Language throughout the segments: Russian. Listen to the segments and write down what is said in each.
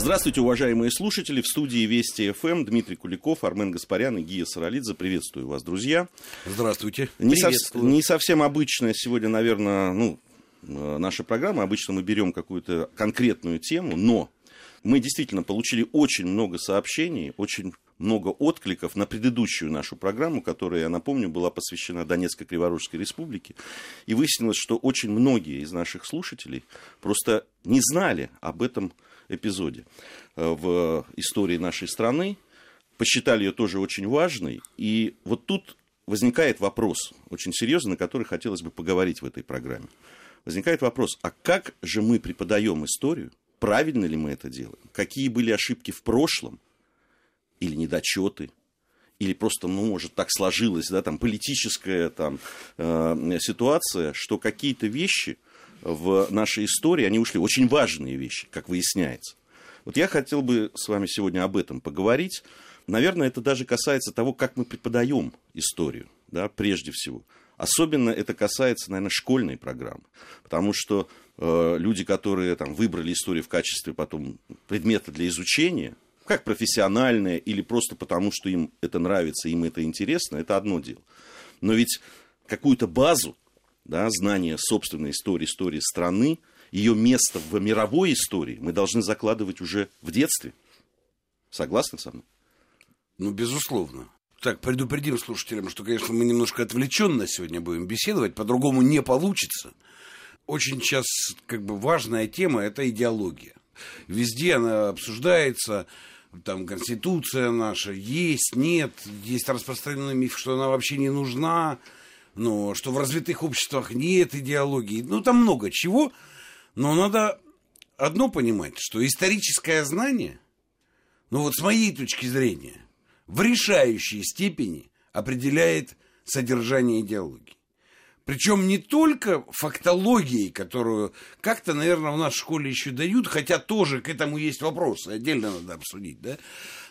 Здравствуйте, уважаемые слушатели. В студии Вести ФМ Дмитрий Куликов, Армен Гаспарян и Гия Саралидзе. Приветствую вас, друзья. Здравствуйте. Не, сов... не совсем обычная сегодня, наверное, ну, э, наша программа. Обычно мы берем какую-то конкретную тему, но мы действительно получили очень много сообщений, очень много откликов на предыдущую нашу программу, которая, я напомню, была посвящена Донецкой Криворожской Республике. И выяснилось, что очень многие из наших слушателей просто не знали об этом эпизоде э, в истории нашей страны, посчитали ее тоже очень важной. И вот тут возникает вопрос, очень серьезный, на который хотелось бы поговорить в этой программе. Возникает вопрос, а как же мы преподаем историю, правильно ли мы это делаем, какие были ошибки в прошлом – или недочеты, или просто, ну, может, так сложилась, да, там, политическая там, э, ситуация, что какие-то вещи в нашей истории, они ушли, очень важные вещи, как выясняется. Вот я хотел бы с вами сегодня об этом поговорить. Наверное, это даже касается того, как мы преподаем историю, да, прежде всего. Особенно это касается, наверное, школьной программы, потому что э, люди, которые там, выбрали историю в качестве потом предмета для изучения, как профессиональное или просто потому, что им это нравится, им это интересно, это одно дело. Но ведь какую-то базу, да, знания собственной истории, истории страны, ее место в мировой истории мы должны закладывать уже в детстве. Согласны со мной? Ну, безусловно. Так, предупредим слушателям, что, конечно, мы немножко отвлеченно сегодня будем беседовать, по-другому не получится. Очень сейчас как бы важная тема – это идеология. Везде она обсуждается, там Конституция наша есть, нет, есть распространенный миф, что она вообще не нужна, но что в развитых обществах нет идеологии, ну там много чего, но надо одно понимать, что историческое знание, ну вот с моей точки зрения, в решающей степени определяет содержание идеологии. Причем не только фактологией, которую как-то, наверное, в нашей школе еще дают, хотя тоже к этому есть вопросы, отдельно надо обсудить, да?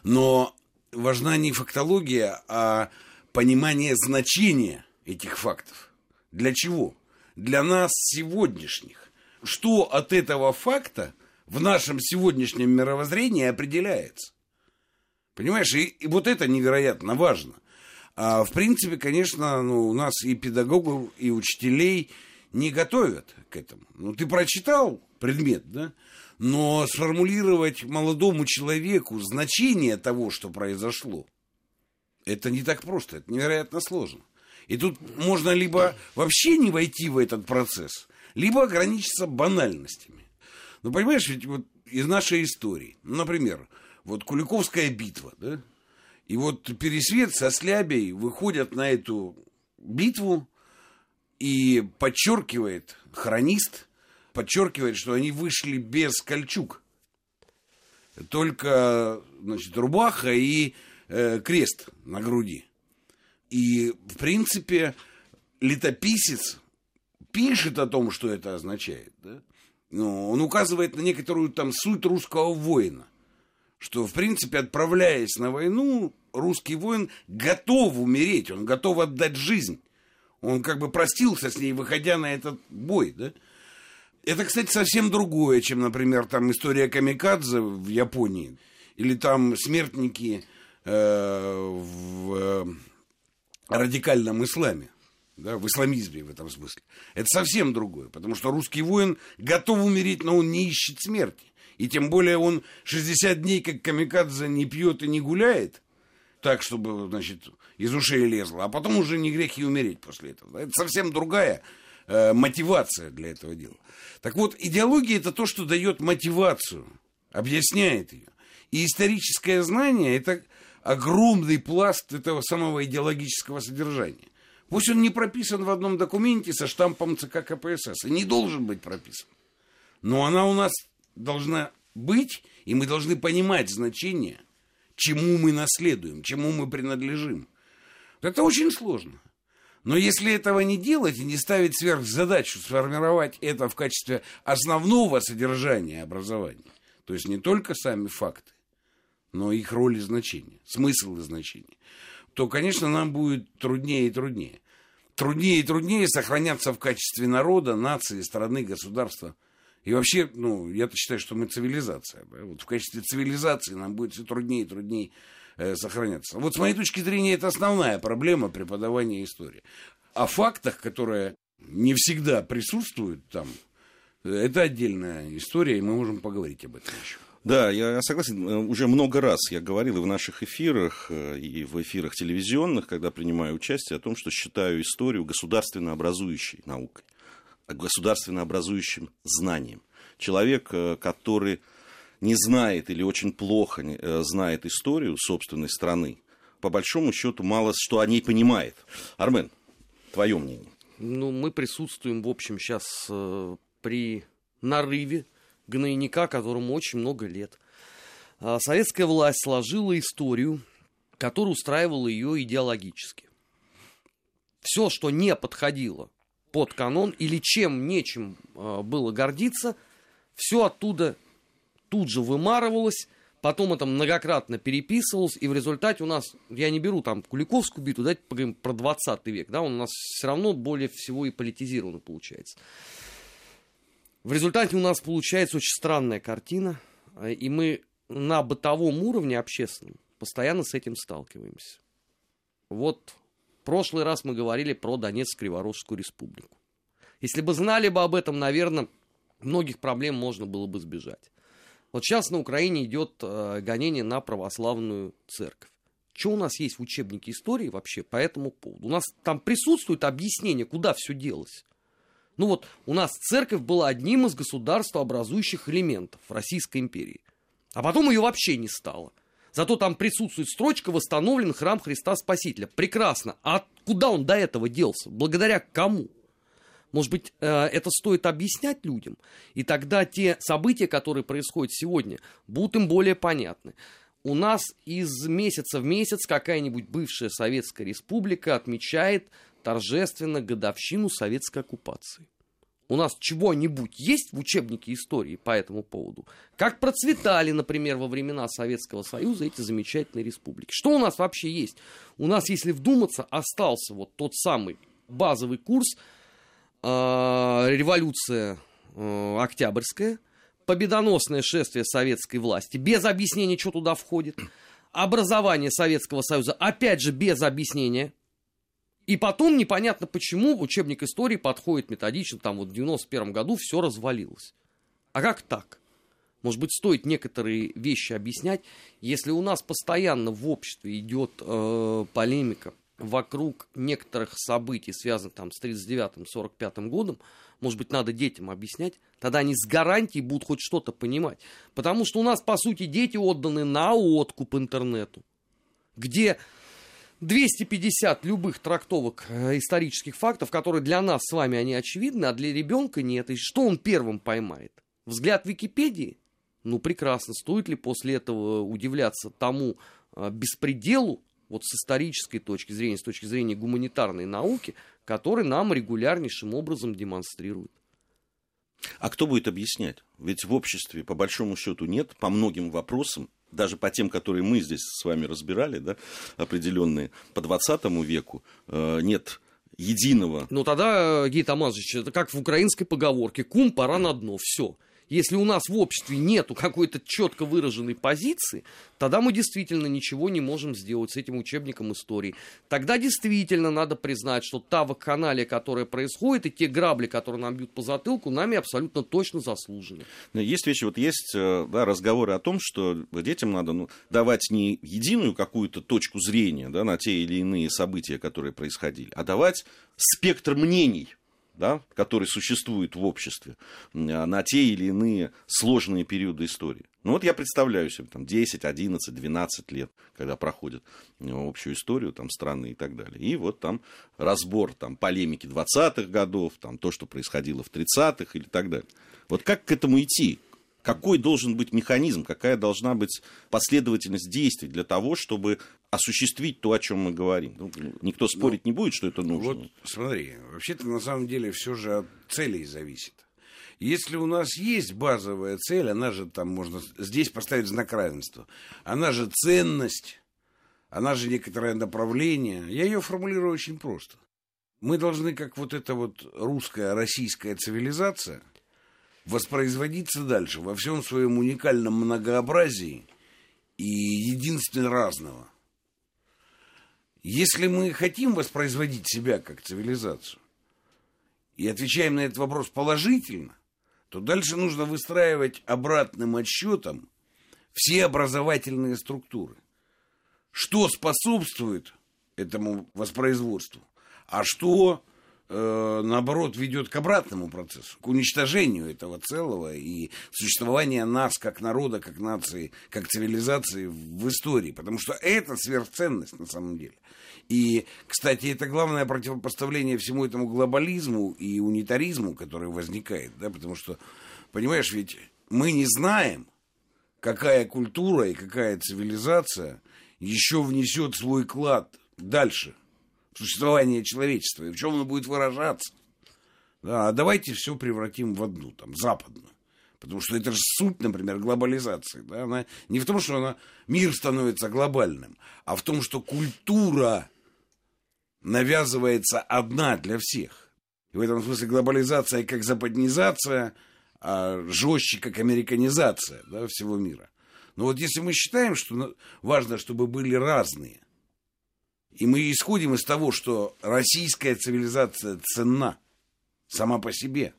Но важна не фактология, а понимание значения этих фактов. Для чего? Для нас сегодняшних. Что от этого факта в нашем сегодняшнем мировоззрении определяется? Понимаешь, и, и вот это невероятно важно – а, в принципе, конечно, ну, у нас и педагогов, и учителей не готовят к этому. Ну, ты прочитал предмет, да? Но сформулировать молодому человеку значение того, что произошло, это не так просто, это невероятно сложно. И тут можно либо вообще не войти в этот процесс, либо ограничиться банальностями. Ну, понимаешь, ведь вот из нашей истории, например, вот Куликовская битва, да, и вот Пересвет со Слябей выходят на эту битву и подчеркивает, хронист, подчеркивает, что они вышли без кольчуг. Только, значит, рубаха и э, крест на груди. И, в принципе, летописец пишет о том, что это означает. Да? Но он указывает на некоторую там суть русского воина. Что, в принципе, отправляясь на войну, русский воин готов умереть, он готов отдать жизнь. Он как бы простился с ней, выходя на этот бой, да? Это, кстати, совсем другое, чем, например, там история Камикадзе в Японии, или там смертники э, в э, радикальном исламе, да, в исламизме в этом смысле. Это совсем другое, потому что русский воин готов умереть, но он не ищет смерти. И тем более он 60 дней, как Камикадзе, не пьет и не гуляет – так, чтобы, значит, из ушей лезло, а потом уже не грех и умереть после этого. Это совсем другая э, мотивация для этого дела. Так вот, идеология это то, что дает мотивацию, объясняет ее. И историческое знание это огромный пласт этого самого идеологического содержания. Пусть он не прописан в одном документе со штампом ЦК КПСС, и не должен быть прописан. Но она у нас должна быть, и мы должны понимать значение – чему мы наследуем, чему мы принадлежим. Это очень сложно. Но если этого не делать и не ставить сверхзадачу сформировать это в качестве основного содержания образования, то есть не только сами факты, но их роль и значение, смысл и значение, то, конечно, нам будет труднее и труднее. Труднее и труднее сохраняться в качестве народа, нации, страны, государства. И вообще, ну, я-то считаю, что мы цивилизация. Да? Вот в качестве цивилизации нам будет все труднее и труднее э, сохраняться. Вот с моей точки зрения, это основная проблема преподавания истории. О фактах, которые не всегда присутствуют там, это отдельная история, и мы можем поговорить об этом еще. Да, я согласен. Э, уже много раз я говорил и в наших эфирах, э, и в эфирах телевизионных, когда принимаю участие, о том, что считаю историю государственно образующей наукой, государственно образующим знанием. Человек, э, который не знает или очень плохо знает историю собственной страны, по большому счету мало что о ней понимает. Армен, твое мнение? Ну, мы присутствуем, в общем, сейчас при нарыве гнойника, которому очень много лет. А советская власть сложила историю, которая устраивала ее идеологически. Все, что не подходило под канон или чем нечем э, было гордиться, все оттуда тут же вымарывалось, потом это многократно переписывалось, и в результате у нас, я не беру там Куликовскую битву, давайте поговорим про 20 век, да, он у нас все равно более всего и политизировано получается. В результате у нас получается очень странная картина, э, и мы на бытовом уровне общественном постоянно с этим сталкиваемся. Вот в прошлый раз мы говорили про Донецк-Криворожскую республику. Если бы знали бы об этом, наверное, многих проблем можно было бы избежать. Вот сейчас на Украине идет э, гонение на православную церковь. Что у нас есть в учебнике истории вообще по этому поводу? У нас там присутствует объяснение, куда все делось. Ну вот, у нас церковь была одним из государствообразующих элементов Российской империи. А потом ее вообще не стало. Зато там присутствует строчка «Восстановлен храм Христа Спасителя». Прекрасно. А куда он до этого делся? Благодаря кому? Может быть, э, это стоит объяснять людям? И тогда те события, которые происходят сегодня, будут им более понятны. У нас из месяца в месяц какая-нибудь бывшая Советская Республика отмечает торжественно годовщину советской оккупации. У нас чего-нибудь есть в учебнике истории по этому поводу? Как процветали, например, во времена Советского Союза эти замечательные республики? Что у нас вообще есть? У нас, если вдуматься, остался вот тот самый базовый курс э, революция э, Октябрьская, победоносное шествие советской власти, без объяснения, что туда входит, образование Советского Союза, опять же, без объяснения, и потом непонятно почему учебник истории подходит методично, там вот в 91 году все развалилось. А как так? Может быть, стоит некоторые вещи объяснять, если у нас постоянно в обществе идет э, полемика вокруг некоторых событий, связанных там с 39-45 годом, может быть, надо детям объяснять, тогда они с гарантией будут хоть что-то понимать. Потому что у нас, по сути, дети отданы на откуп интернету, где 250 любых трактовок э, исторических фактов, которые для нас с вами они очевидны, а для ребенка нет. И что он первым поймает? Взгляд Википедии? Ну, прекрасно. Стоит ли после этого удивляться тому э, беспределу, вот с исторической точки зрения, с точки зрения гуманитарной науки, который нам регулярнейшим образом демонстрирует? А кто будет объяснять? Ведь в обществе, по большому счету, нет по многим вопросам даже по тем, которые мы здесь с вами разбирали, да, определенные, по 20 веку, э, нет единого. Ну тогда, Гей Тамазович, это как в украинской поговорке «кум, пора на дно», все если у нас в обществе нету какой-то четко выраженной позиции, тогда мы действительно ничего не можем сделать с этим учебником истории. Тогда действительно надо признать, что та вакханалия, которая происходит, и те грабли, которые нам бьют по затылку, нами абсолютно точно заслужены. Есть вещи, вот есть э, да, разговоры о том, что детям надо ну, давать не единую какую-то точку зрения да, на те или иные события, которые происходили, а давать спектр мнений да, который существует в обществе на те или иные сложные периоды истории. Ну вот я представляю себе там 10, 11, 12 лет, когда проходят э, общую историю там страны и так далее. И вот там разбор там полемики 20-х годов, там то, что происходило в 30-х или так далее. Вот как к этому идти? Какой должен быть механизм, какая должна быть последовательность действий для того, чтобы осуществить то, о чем мы говорим. Ну, никто ну, спорить ну, не будет, что это нужно. Вот смотри, вообще-то на самом деле все же от целей зависит. Если у нас есть базовая цель, она же там можно здесь поставить знак равенства, она же ценность, она же некоторое направление, я ее формулирую очень просто. Мы должны, как вот эта вот русская, российская цивилизация, воспроизводиться дальше во всем своем уникальном многообразии и единственно разного. Если мы хотим воспроизводить себя как цивилизацию и отвечаем на этот вопрос положительно, то дальше нужно выстраивать обратным отсчетом все образовательные структуры. Что способствует этому воспроизводству, а что наоборот, ведет к обратному процессу, к уничтожению этого целого и существования нас как народа, как нации, как цивилизации в истории. Потому что это сверхценность на самом деле. И, кстати, это главное противопоставление всему этому глобализму и унитаризму, который возникает. Да? Потому что, понимаешь, ведь мы не знаем, какая культура и какая цивилизация еще внесет свой клад дальше существования человечества, и в чем оно будет выражаться. Да, а давайте все превратим в одну, там, западную. Потому что это же суть, например, глобализации. Да? Она не в том, что она, мир становится глобальным, а в том, что культура навязывается одна для всех. И в этом смысле глобализация как западнизация, а жестче как американизация да, всего мира. Но вот если мы считаем, что важно, чтобы были разные и мы исходим из того, что российская цивилизация ценна сама по себе,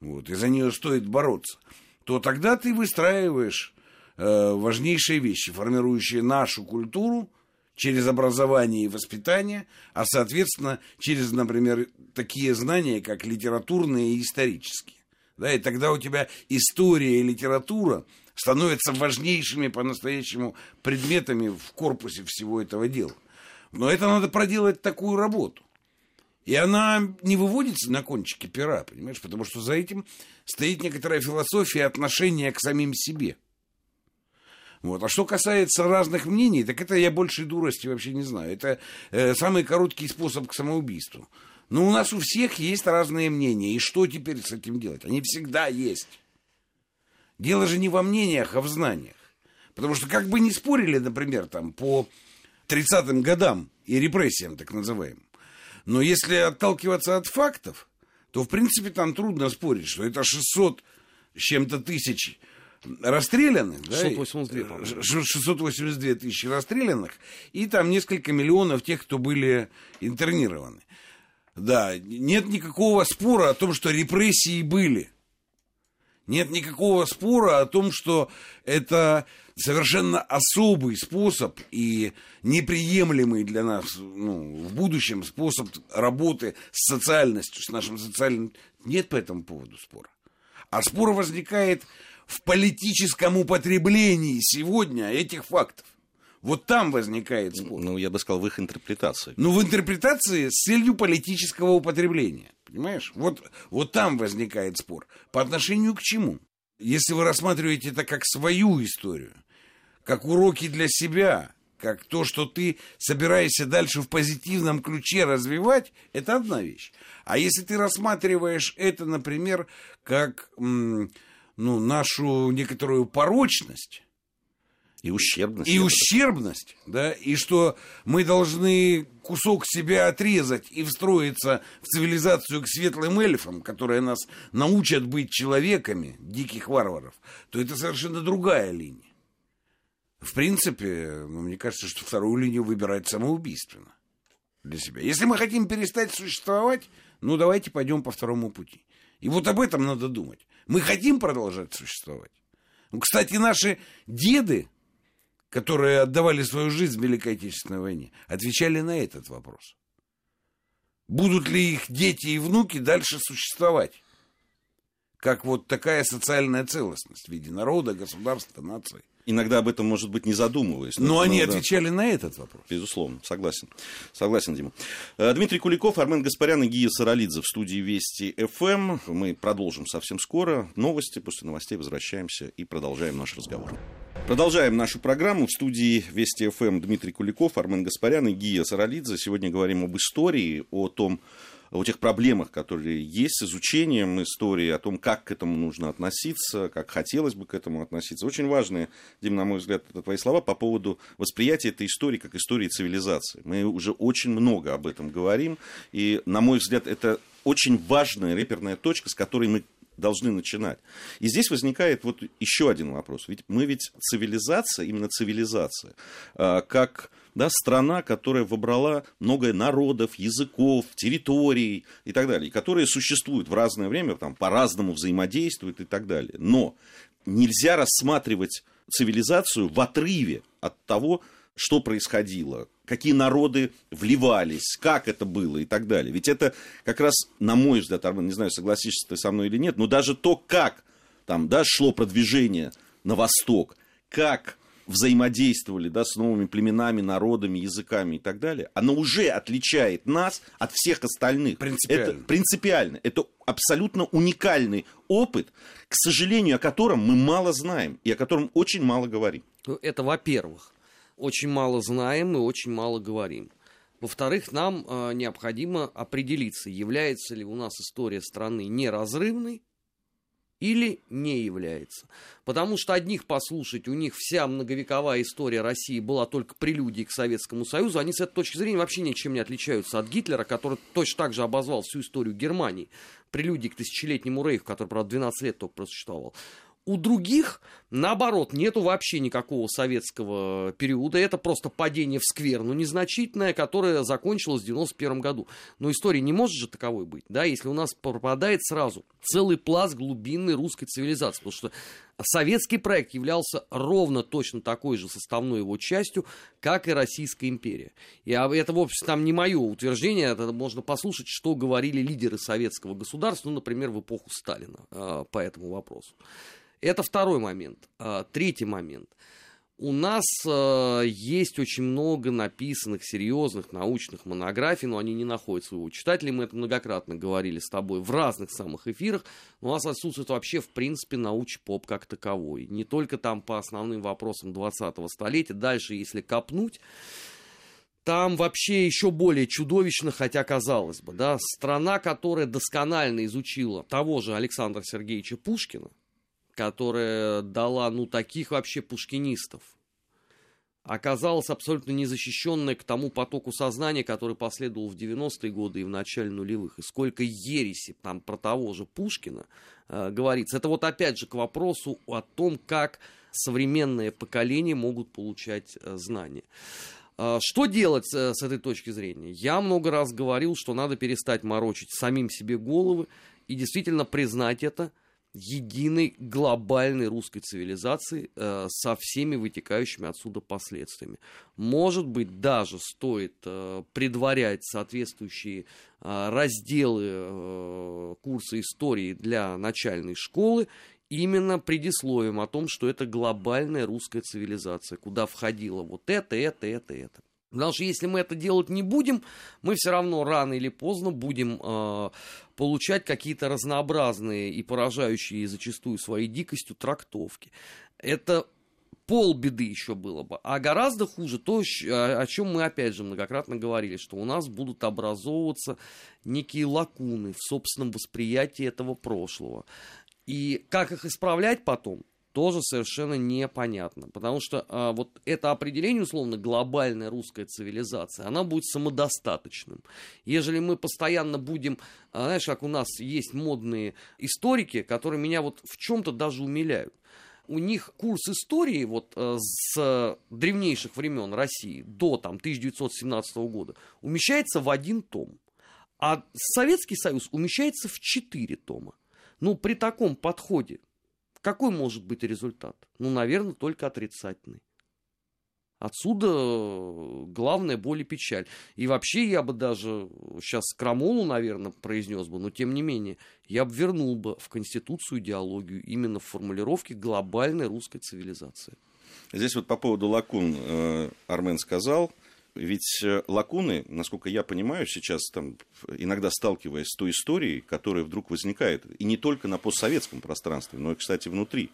вот, и за нее стоит бороться, то тогда ты выстраиваешь э, важнейшие вещи, формирующие нашу культуру через образование и воспитание, а, соответственно, через, например, такие знания, как литературные и исторические. Да, и тогда у тебя история и литература становятся важнейшими по-настоящему предметами в корпусе всего этого дела. Но это надо проделать такую работу. И она не выводится на кончике пера, понимаешь, потому что за этим стоит некоторая философия отношения к самим себе. Вот. А что касается разных мнений, так это я большей дурости вообще не знаю. Это э, самый короткий способ к самоубийству. Но у нас у всех есть разные мнения. И что теперь с этим делать? Они всегда есть. Дело же не во мнениях, а в знаниях. Потому что как бы не спорили, например, там, по 30-м годам и репрессиям, так называемым. Но если отталкиваться от фактов, то, в принципе, там трудно спорить, что это 600 с чем-то тысяч расстрелянных. 682, да, 682 тысячи расстрелянных, и там несколько миллионов тех, кто были интернированы. Да, нет никакого спора о том, что репрессии были. Нет никакого спора о том, что это совершенно особый способ и неприемлемый для нас ну, в будущем способ работы с социальностью, с нашим социальным... Нет по этому поводу спора. А спор возникает в политическом употреблении сегодня этих фактов. Вот там возникает спор. Ну, я бы сказал, в их интерпретации. Ну, в интерпретации с целью политического употребления. Понимаешь? Вот, вот там возникает спор. По отношению к чему? Если вы рассматриваете это как свою историю, как уроки для себя, как то, что ты собираешься дальше в позитивном ключе развивать, это одна вещь. А если ты рассматриваешь это, например, как ну, нашу некоторую порочность, и ущербность. И ущербность, да, и что мы должны кусок себя отрезать и встроиться в цивилизацию к светлым эльфам, которые нас научат быть человеками, диких варваров, то это совершенно другая линия. В принципе, ну, мне кажется, что вторую линию выбирать самоубийственно для себя. Если мы хотим перестать существовать, ну давайте пойдем по второму пути. И вот об этом надо думать. Мы хотим продолжать существовать. Ну, кстати, наши деды, которые отдавали свою жизнь в Великой Отечественной войне, отвечали на этот вопрос. Будут ли их дети и внуки дальше существовать? Как вот такая социальная целостность в виде народа, государства, нации иногда об этом, может быть, не задумываясь. Но, но они да. отвечали на этот вопрос. Безусловно, согласен. Согласен, Дима. Э, Дмитрий Куликов, Армен Гаспарян и Гия Саралидзе в студии Вести ФМ. Мы продолжим совсем скоро. Новости. После новостей возвращаемся и продолжаем наш разговор. Продолжаем нашу программу. В студии Вести ФМ Дмитрий Куликов, Армен Гаспарян и Гия Саралидзе. Сегодня говорим об истории, о том, о тех проблемах, которые есть с изучением истории, о том, как к этому нужно относиться, как хотелось бы к этому относиться. Очень важные, Дим, на мой взгляд, это твои слова по поводу восприятия этой истории как истории цивилизации. Мы уже очень много об этом говорим, и, на мой взгляд, это очень важная реперная точка, с которой мы должны начинать. И здесь возникает вот еще один вопрос. Ведь мы ведь цивилизация, именно цивилизация, а, как да, страна, которая выбрала много народов, языков, территорий и так далее, которые существуют в разное время, там, по-разному взаимодействуют и так далее. Но нельзя рассматривать цивилизацию в отрыве от того, что происходило, какие народы вливались, как это было и так далее. Ведь это как раз, на мой взгляд, Армен, не знаю, согласишься ты со мной или нет, но даже то, как там, да, шло продвижение на восток, как взаимодействовали да, с новыми племенами, народами, языками и так далее, оно уже отличает нас от всех остальных. Принципиально. Это принципиально. Это абсолютно уникальный опыт, к сожалению, о котором мы мало знаем и о котором очень мало говорим. Ну, это во-первых. Очень мало знаем и очень мало говорим. Во-вторых, нам э, необходимо определиться, является ли у нас история страны неразрывной или не является. Потому что одних послушать, у них вся многовековая история России была только прелюдией к Советскому Союзу, они с этой точки зрения вообще ничем не отличаются от Гитлера, который точно так же обозвал всю историю Германии, прелюдией к тысячелетнему рейху, который, правда, 12 лет только просуществовал. У других, наоборот, нету вообще никакого советского периода. Это просто падение в скверну незначительное, которое закончилось в 91 году. Но история не может же таковой быть, да, если у нас пропадает сразу целый пласт глубинной русской цивилизации. Потому что советский проект являлся ровно точно такой же составной его частью, как и Российская империя. И это, в общем, там не мое утверждение, это можно послушать, что говорили лидеры советского государства, ну, например, в эпоху Сталина а, по этому вопросу. Это второй момент. А, третий момент. У нас э, есть очень много написанных серьезных научных монографий, но они не находят своего читателя. Мы это многократно говорили с тобой в разных самых эфирах. У нас отсутствует вообще, в принципе, науч-поп как таковой. Не только там по основным вопросам 20-го столетия. Дальше, если копнуть, там вообще еще более чудовищно, хотя казалось бы, да, страна, которая досконально изучила того же Александра Сергеевича Пушкина, которая дала, ну, таких вообще пушкинистов, оказалась абсолютно незащищенной к тому потоку сознания, который последовал в 90-е годы и в начале нулевых. И сколько ереси там про того же Пушкина э, говорится. Это вот опять же к вопросу о том, как современные поколения могут получать э, знания. Э, что делать э, с этой точки зрения? Я много раз говорил, что надо перестать морочить самим себе головы и действительно признать это – единой глобальной русской цивилизации э, со всеми вытекающими отсюда последствиями. Может быть, даже стоит э, предварять соответствующие э, разделы э, курса истории для начальной школы именно предисловием о том, что это глобальная русская цивилизация, куда входило вот это, это, это, это. Потому что если мы это делать не будем, мы все равно рано или поздно будем э, получать какие-то разнообразные и поражающие зачастую своей дикостью трактовки. Это полбеды еще было бы. А гораздо хуже то, о чем мы опять же многократно говорили, что у нас будут образовываться некие лакуны в собственном восприятии этого прошлого. И как их исправлять потом, тоже совершенно непонятно. Потому что а, вот это определение, условно, глобальная русская цивилизация, она будет самодостаточным. Ежели мы постоянно будем, а, знаешь, как у нас есть модные историки, которые меня вот в чем-то даже умиляют. У них курс истории вот а, с древнейших времен России до там 1917 года умещается в один том. А Советский Союз умещается в четыре тома. Ну, при таком подходе какой может быть результат? Ну, наверное, только отрицательный. Отсюда э, главная боль и печаль. И вообще я бы даже сейчас Крамолу, наверное, произнес бы, но тем не менее, я бы вернул бы в Конституцию идеологию именно в формулировке глобальной русской цивилизации. Здесь вот по поводу лакун э, Армен сказал, ведь э, лакуны, насколько я понимаю, сейчас там, иногда сталкиваясь с той историей, которая вдруг возникает, и не только на постсоветском пространстве, но и, кстати, внутри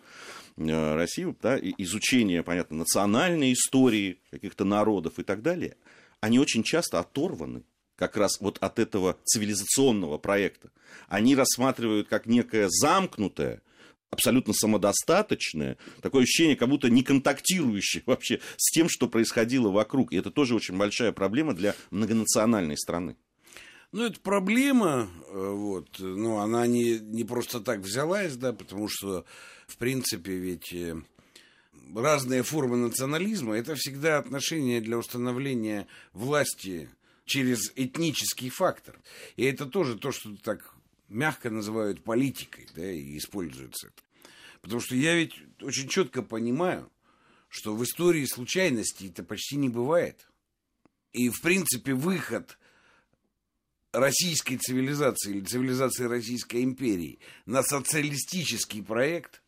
э, России, да, изучение, понятно, национальной истории каких-то народов и так далее, они очень часто оторваны как раз вот от этого цивилизационного проекта. Они рассматривают как некое замкнутое, абсолютно самодостаточное, такое ощущение, как будто не контактирующее вообще с тем, что происходило вокруг. И это тоже очень большая проблема для многонациональной страны. Ну, это проблема, э, вот, ну, она не, не просто так взялась, да, потому что, в принципе, ведь э, разные формы национализма – это всегда отношение для установления власти через этнический фактор. И это тоже то, что так мягко называют политикой, да, и используется это. Потому что я ведь очень четко понимаю, что в истории случайностей это почти не бывает. И, в принципе, выход российской цивилизации или цивилизации Российской империи на социалистический проект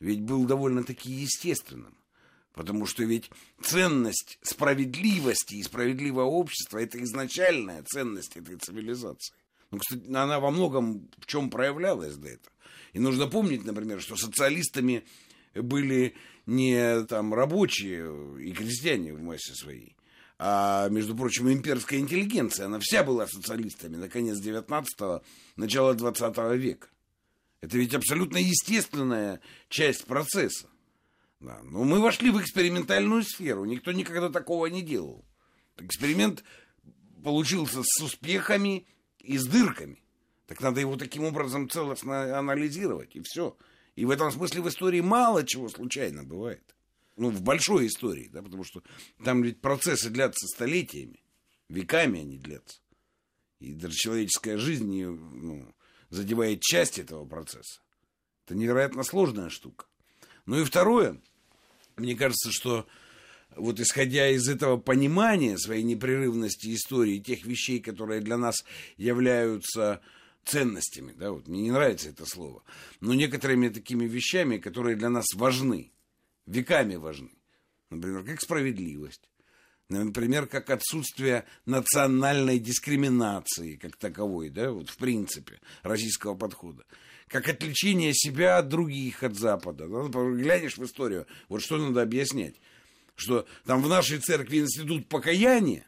ведь был довольно-таки естественным. Потому что ведь ценность справедливости и справедливого общества – это изначальная ценность этой цивилизации. Ну, кстати, она во многом в чем проявлялась до этого. И нужно помнить, например, что социалистами были не там рабочие и крестьяне в массе своей, а, между прочим, имперская интеллигенция. Она вся была социалистами на конец 19-го, начало 20 века. Это ведь абсолютно естественная часть процесса. Да. Но мы вошли в экспериментальную сферу. Никто никогда такого не делал. Эксперимент получился с успехами и с дырками. Так надо его таким образом целостно анализировать, и все. И в этом смысле в истории мало чего случайно бывает. Ну, в большой истории, да, потому что там ведь процессы длятся столетиями, веками они длятся. И даже человеческая жизнь ну, задевает часть этого процесса. Это невероятно сложная штука. Ну и второе, мне кажется, что вот исходя из этого понимания своей непрерывности истории, тех вещей, которые для нас являются ценностями, да, вот мне не нравится это слово, но некоторыми такими вещами, которые для нас важны, веками важны. Например, как справедливость, Например, как отсутствие национальной дискриминации как таковой, да, вот в принципе, российского подхода. Как отличение себя от других, от Запада. Да? Глянешь в историю, вот что надо объяснять. Что там в нашей церкви институт покаяния,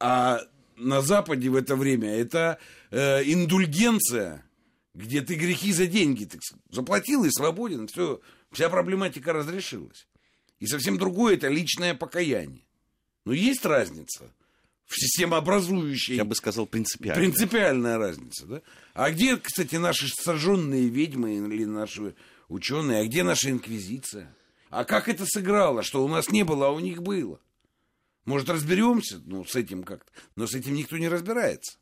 а на Западе в это время это э, индульгенция, где ты грехи за деньги так, заплатил и свободен, все, вся проблематика разрешилась. И совсем другое это личное покаяние. Но есть разница в системообразующей... Я бы сказал, принципиальная. Принципиальная разница, да? А где, кстати, наши сожженные ведьмы или наши ученые? А где наша инквизиция? А как это сыграло, что у нас не было, а у них было? Может, разберемся ну, с этим как-то? Но с этим никто не разбирается.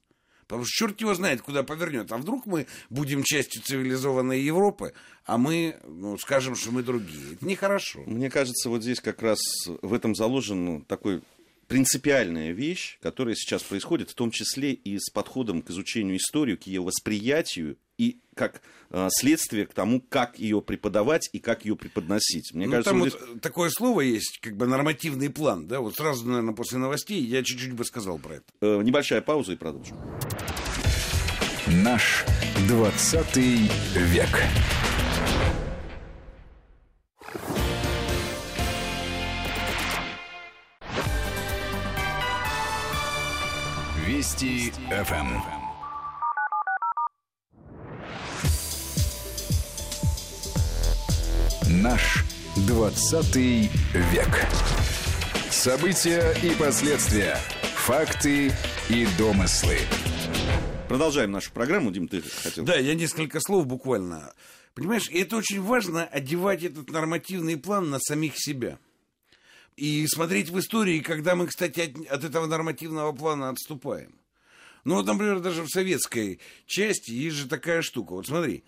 Потому что черт его знает, куда повернет. А вдруг мы будем частью цивилизованной Европы, а мы ну, скажем, что мы другие. Это нехорошо. Мне кажется, вот здесь как раз в этом заложен ну, такой принципиальная вещь, которая сейчас происходит, в том числе и с подходом к изучению истории, к ее восприятию и как э, следствие к тому, как ее преподавать и как ее преподносить. Мне ну, кажется, там вот здесь... такое слово есть, как бы нормативный план, да, вот сразу, наверное, после новостей я чуть-чуть бы сказал про это. Э, небольшая пауза и продолжим. Наш 20 век. Вести ФМ. Наш 20 век. События и последствия. Факты и домыслы. Продолжаем нашу программу. Дим, ты хотел... Да, я несколько слов буквально. Понимаешь, это очень важно одевать этот нормативный план на самих себя. И смотреть в истории, когда мы, кстати, от, от этого нормативного плана отступаем. Ну, вот, например, даже в советской части есть же такая штука. Вот смотри,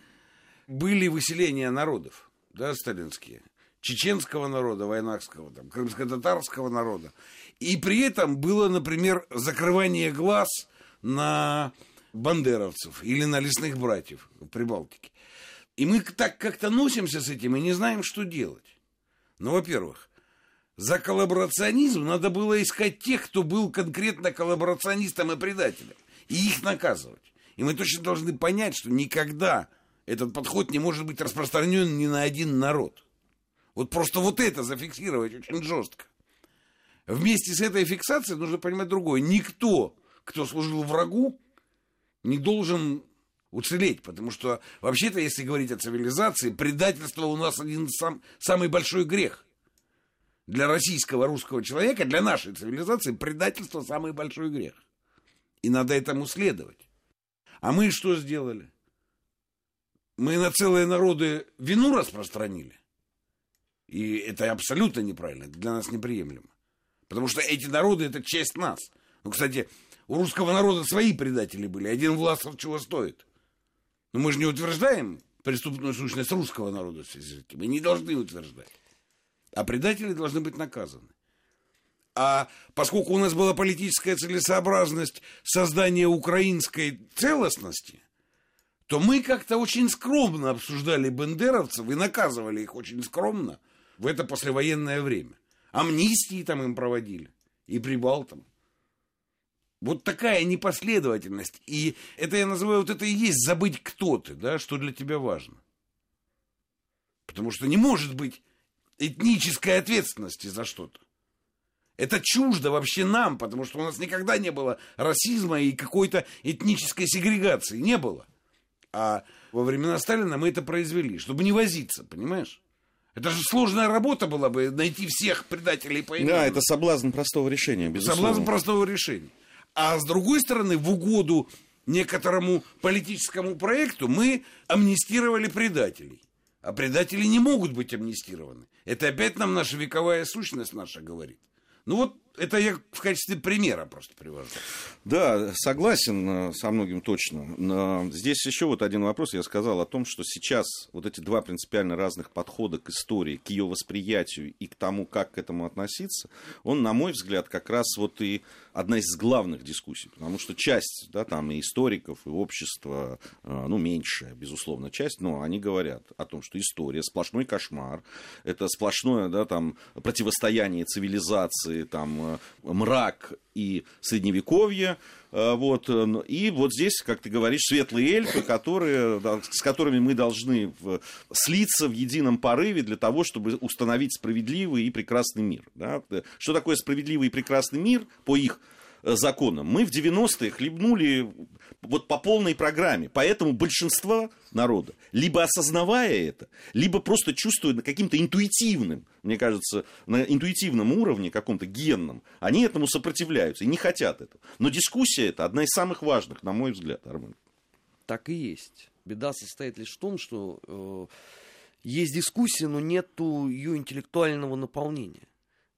были выселения народов, да, сталинские. Чеченского народа, войнакского, там, крымско-татарского народа. И при этом было, например, закрывание глаз на бандеровцев или на лесных братьев в Прибалтике. И мы так как-то носимся с этим и не знаем, что делать. Ну, во-первых, за коллаборационизм надо было искать тех, кто был конкретно коллаборационистом и предателем, и их наказывать. И мы точно должны понять, что никогда этот подход не может быть распространен ни на один народ. Вот просто вот это зафиксировать очень жестко. Вместе с этой фиксацией нужно понимать другое. Никто, кто служил врагу, не должен уцелеть, потому что вообще-то, если говорить о цивилизации, предательство у нас один сам, самый большой грех для российского русского человека, для нашей цивилизации, предательство самый большой грех. И надо этому следовать. А мы что сделали? Мы на целые народы вину распространили. И это абсолютно неправильно, это для нас неприемлемо. Потому что эти народы это часть нас. Ну, кстати, у русского народа свои предатели были. Один Власов чего стоит. Но мы же не утверждаем преступную сущность русского народа в связи с этим. Мы не должны утверждать. А предатели должны быть наказаны. А поскольку у нас была политическая целесообразность создания украинской целостности, то мы как-то очень скромно обсуждали бендеровцев и наказывали их очень скромно в это послевоенное время. Амнистии там им проводили. И прибалтам. Вот такая непоследовательность. И это я называю, вот это и есть забыть, кто ты, да, что для тебя важно. Потому что не может быть этнической ответственности за что-то. Это чуждо вообще нам, потому что у нас никогда не было расизма и какой-то этнической сегрегации. Не было. А во времена Сталина мы это произвели, чтобы не возиться, понимаешь? Это же сложная работа была бы найти всех предателей по именам. Да, это соблазн простого решения, безусловно. Соблазн простого решения. А с другой стороны, в угоду некоторому политическому проекту мы амнистировали предателей. А предатели не могут быть амнистированы. Это опять нам наша вековая сущность наша говорит. Ну вот это я в качестве примера просто привожу. Да, согласен э, со многим точно. Но здесь еще вот один вопрос. Я сказал о том, что сейчас вот эти два принципиально разных подхода к истории, к ее восприятию и к тому, как к этому относиться, он, на мой взгляд, как раз вот и одна из главных дискуссий. Потому что часть, да, там и историков, и общества, э, ну, меньшая, безусловно, часть, но они говорят о том, что история сплошной кошмар, это сплошное, да, там, противостояние цивилизации, там, мрак и средневековье. Э, вот. И вот здесь, как ты говоришь, светлые эльфы, которые, с которыми мы должны слиться в едином порыве для того, чтобы установить справедливый и прекрасный мир. Да? Что такое справедливый и прекрасный мир по их Э, законам. Мы в 90-е хлебнули вот по полной программе. Поэтому большинство народа, либо осознавая это, либо просто чувствуя каким-то интуитивным, мне кажется, на интуитивном уровне, каком-то генном, они этому сопротивляются и не хотят этого. Но дискуссия это одна из самых важных, на мой взгляд, Армен. Так и есть. Беда состоит лишь в том, что э, есть дискуссия, но нет ее интеллектуального наполнения.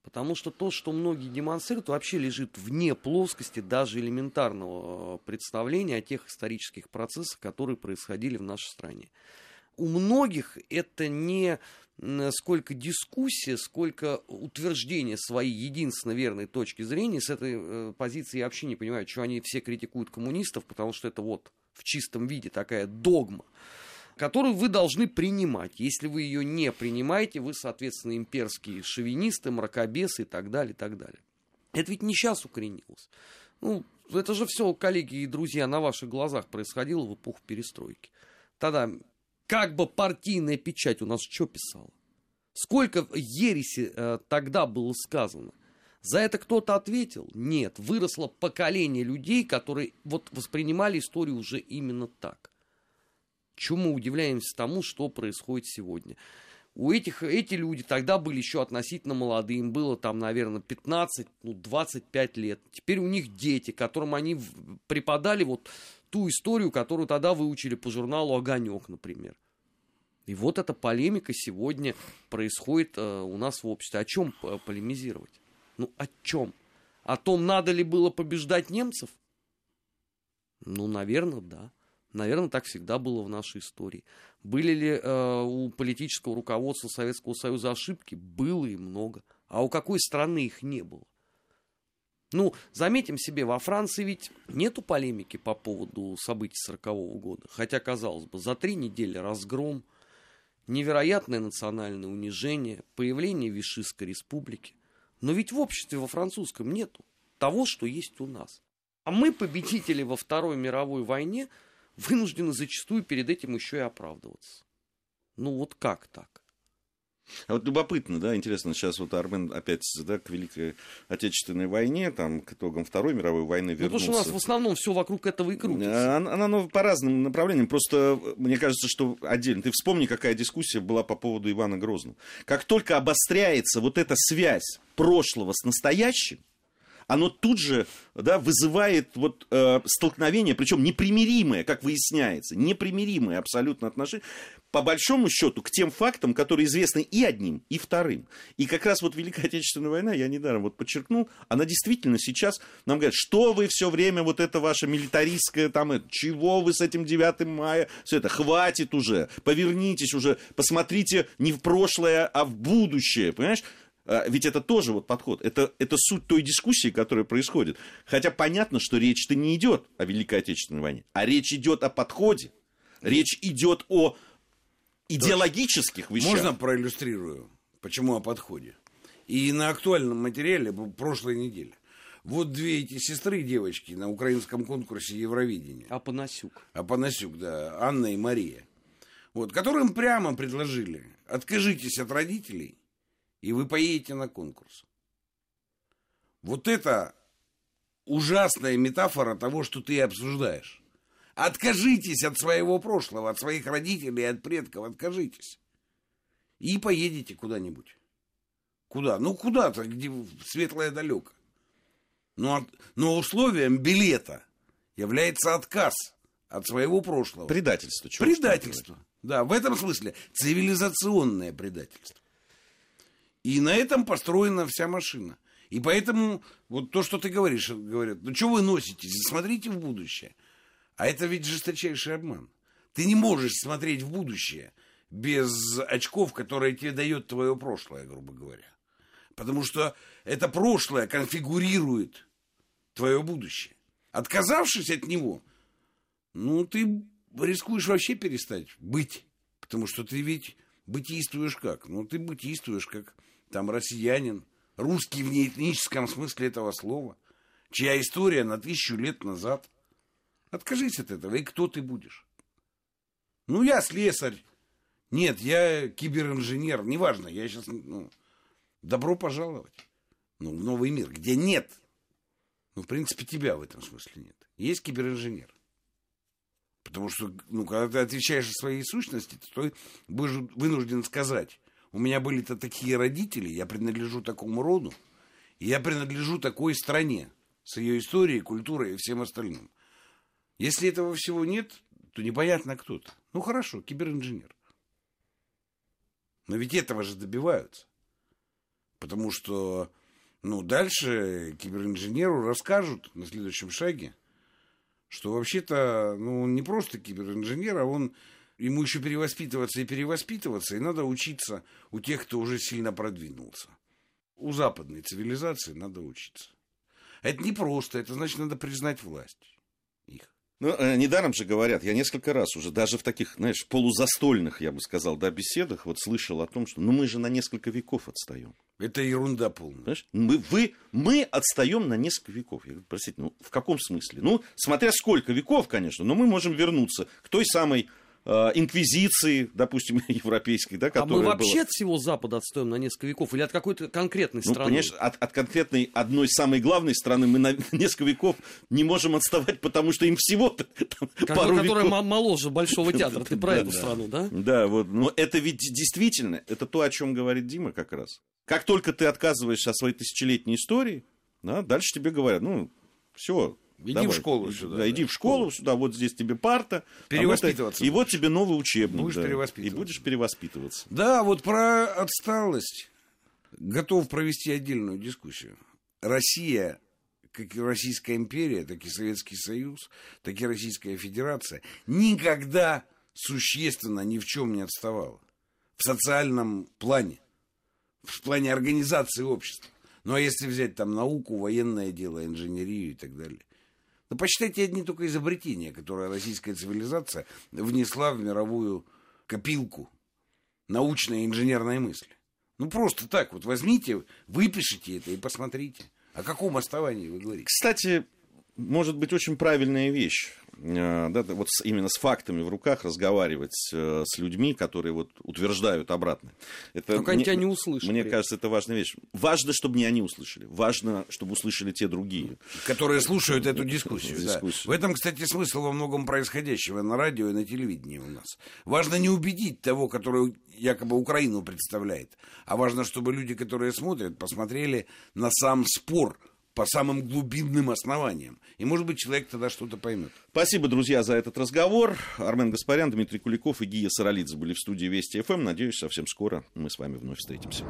Потому что то, что многие демонстрируют, вообще лежит вне плоскости даже элементарного э, представления о тех исторических процессах, которые происходили в нашей стране. У многих это не сколько дискуссия, сколько утверждение своей единственно верной точки зрения. С этой э, позиции я вообще не понимаю, что они все критикуют коммунистов, потому что это вот в чистом виде такая догма которую вы должны принимать. Если вы ее не принимаете, вы, соответственно, имперские шовинисты, мракобесы и так далее, и так далее. Это ведь не сейчас укоренилось. Ну, это же все, коллеги и друзья, на ваших глазах происходило в эпоху перестройки. Тогда как бы партийная печать у нас что писала? Сколько ереси э, тогда было сказано? За это кто-то ответил? Нет. Выросло поколение людей, которые вот воспринимали историю уже именно так. Чему мы удивляемся тому, что происходит сегодня? У этих, эти люди тогда были еще относительно молодые, им было там, наверное, 15, ну, 25 лет. Теперь у них дети, которым они преподали вот ту историю, которую тогда выучили по журналу «Огонек», например. И вот эта полемика сегодня происходит э, у нас в обществе. О чем полемизировать? Ну, о чем? О том, надо ли было побеждать немцев? Ну, наверное, да. Наверное, так всегда было в нашей истории. Были ли э, у политического руководства Советского Союза ошибки? Было и много. А у какой страны их не было? Ну, заметим себе, во Франции ведь нету полемики по поводу событий 40 -го года. Хотя, казалось бы, за три недели разгром, невероятное национальное унижение, появление Вишистской республики. Но ведь в обществе во французском нету того, что есть у нас. А мы, победители во Второй мировой войне, вынуждены зачастую перед этим еще и оправдываться. Ну вот как так? А вот любопытно, да, интересно, сейчас вот Армен опять да, к Великой Отечественной войне, там, к итогам Второй мировой войны вернулся. Ну, потому что у нас в основном все вокруг этого и крутится. Она, она ну, по разным направлениям, просто мне кажется, что отдельно. Ты вспомни, какая дискуссия была по поводу Ивана Грозного. Как только обостряется вот эта связь прошлого с настоящим, оно тут же да, вызывает вот, э, столкновение, причем непримиримое, как выясняется, непримиримое абсолютно отношение, по большому счету, к тем фактам, которые известны и одним, и вторым. И как раз вот Великая Отечественная война, я недаром вот подчеркнул, она действительно сейчас нам говорит, что вы все время вот это ваше милитаристское, там, это, чего вы с этим 9 мая, все это, хватит уже, повернитесь уже, посмотрите не в прошлое, а в будущее, понимаешь? А, ведь это тоже вот подход. Это, это суть той дискуссии, которая происходит. Хотя понятно, что речь-то не идет о Великой Отечественной войне, а речь идет о подходе. Речь идет о идеологических вещах. Можно проиллюстрирую, почему о подходе? И на актуальном материале прошлой недели. Вот две эти сестры, девочки, на украинском конкурсе Евровидения. Апанасюк. Апанасюк, да, Анна и Мария. Вот, которым прямо предложили, откажитесь от родителей и вы поедете на конкурс. Вот это ужасная метафора того, что ты обсуждаешь. Откажитесь от своего прошлого, от своих родителей, от предков, откажитесь. И поедете куда-нибудь. Куда? Ну, куда-то, где светлое далеко. Но, но условием билета является отказ от своего прошлого. Предательство. Предательство. Да, в этом смысле цивилизационное предательство. И на этом построена вся машина. И поэтому вот то, что ты говоришь, говорят, ну что вы носитесь, смотрите в будущее. А это ведь жесточайший обман. Ты не можешь смотреть в будущее без очков, которые тебе дает твое прошлое, грубо говоря. Потому что это прошлое конфигурирует твое будущее. Отказавшись от него, ну, ты рискуешь вообще перестать быть. Потому что ты ведь бытийствуешь как? Ну, ты бытийствуешь как там россиянин, русский в неэтническом смысле этого слова, чья история на тысячу лет назад. Откажись от этого, и кто ты будешь? Ну, я слесарь. Нет, я киберинженер. Неважно, я сейчас... Ну, добро пожаловать. Ну, в новый мир, где нет. Ну, в принципе, тебя в этом смысле нет. Есть киберинженер. Потому что, ну, когда ты отвечаешь о своей сущности, то ты будешь вынужден сказать, у меня были-то такие родители, я принадлежу такому роду, и я принадлежу такой стране с ее историей, культурой и всем остальным. Если этого всего нет, то непонятно кто то Ну хорошо, киберинженер. Но ведь этого же добиваются. Потому что ну, дальше киберинженеру расскажут на следующем шаге, что вообще-то ну, он не просто киберинженер, а он ему еще перевоспитываться и перевоспитываться, и надо учиться у тех, кто уже сильно продвинулся. У западной цивилизации надо учиться. Это не просто, это значит, надо признать власть их. Ну, э, недаром же говорят, я несколько раз уже, даже в таких, знаешь, полузастольных, я бы сказал, да, беседах, вот слышал о том, что ну мы же на несколько веков отстаем. Это ерунда полная. Знаешь, мы, вы, мы отстаем на несколько веков. Я говорю, простите, ну в каком смысле? Ну, смотря сколько веков, конечно, но мы можем вернуться к той самой инквизиции, допустим, европейской, да, которая А мы вообще была... от всего Запада отстоим на несколько веков или от какой-то конкретной ну, страны? Понимаешь, от, от конкретной одной самой главной страны мы на несколько веков не можем отставать, потому что им всего пару Которая веков. моложе Большого театра, ты про эту страну, да? Да, вот, но это ведь действительно, это то, о чем говорит Дима как раз. Как только ты отказываешься от своей тысячелетней истории, да, дальше тебе говорят, ну, все, Иди Давай. в школу сюда. Да, да, иди в школу сюда, вот здесь тебе парта. Перевоспитываться. А вот, и вот тебе новый учебник. Будешь да, перевоспитываться. И будешь перевоспитываться. Да, вот про отсталость готов провести отдельную дискуссию. Россия, как и Российская империя, так и Советский Союз, так и Российская Федерация, никогда существенно ни в чем не отставала. В социальном плане, в плане организации общества. Ну а если взять там науку, военное дело, инженерию и так далее. Ну, посчитайте одни только изобретения, которые российская цивилизация внесла в мировую копилку научной и инженерной мысли. Ну, просто так вот возьмите, выпишите это и посмотрите. О каком основании вы говорите? Кстати, может быть очень правильная вещь. Э, да, вот именно с фактами в руках разговаривать э, с людьми, которые вот утверждают обратно. Это Только они тебя не услышат. Мне кажется, это важная вещь. Важно, чтобы не они услышали. Важно, чтобы услышали те другие. Которые слушают эту дискуссию. Да. В этом, кстати, смысл во многом происходящего на радио и на телевидении у нас. Важно не убедить того, который якобы Украину представляет, а важно, чтобы люди, которые смотрят, посмотрели на сам спор по самым глубинным основаниям. И, может быть, человек тогда что-то поймет. Спасибо, друзья, за этот разговор. Армен Гаспарян, Дмитрий Куликов и Гия Саралидзе были в студии Вести ФМ. Надеюсь, совсем скоро мы с вами вновь встретимся.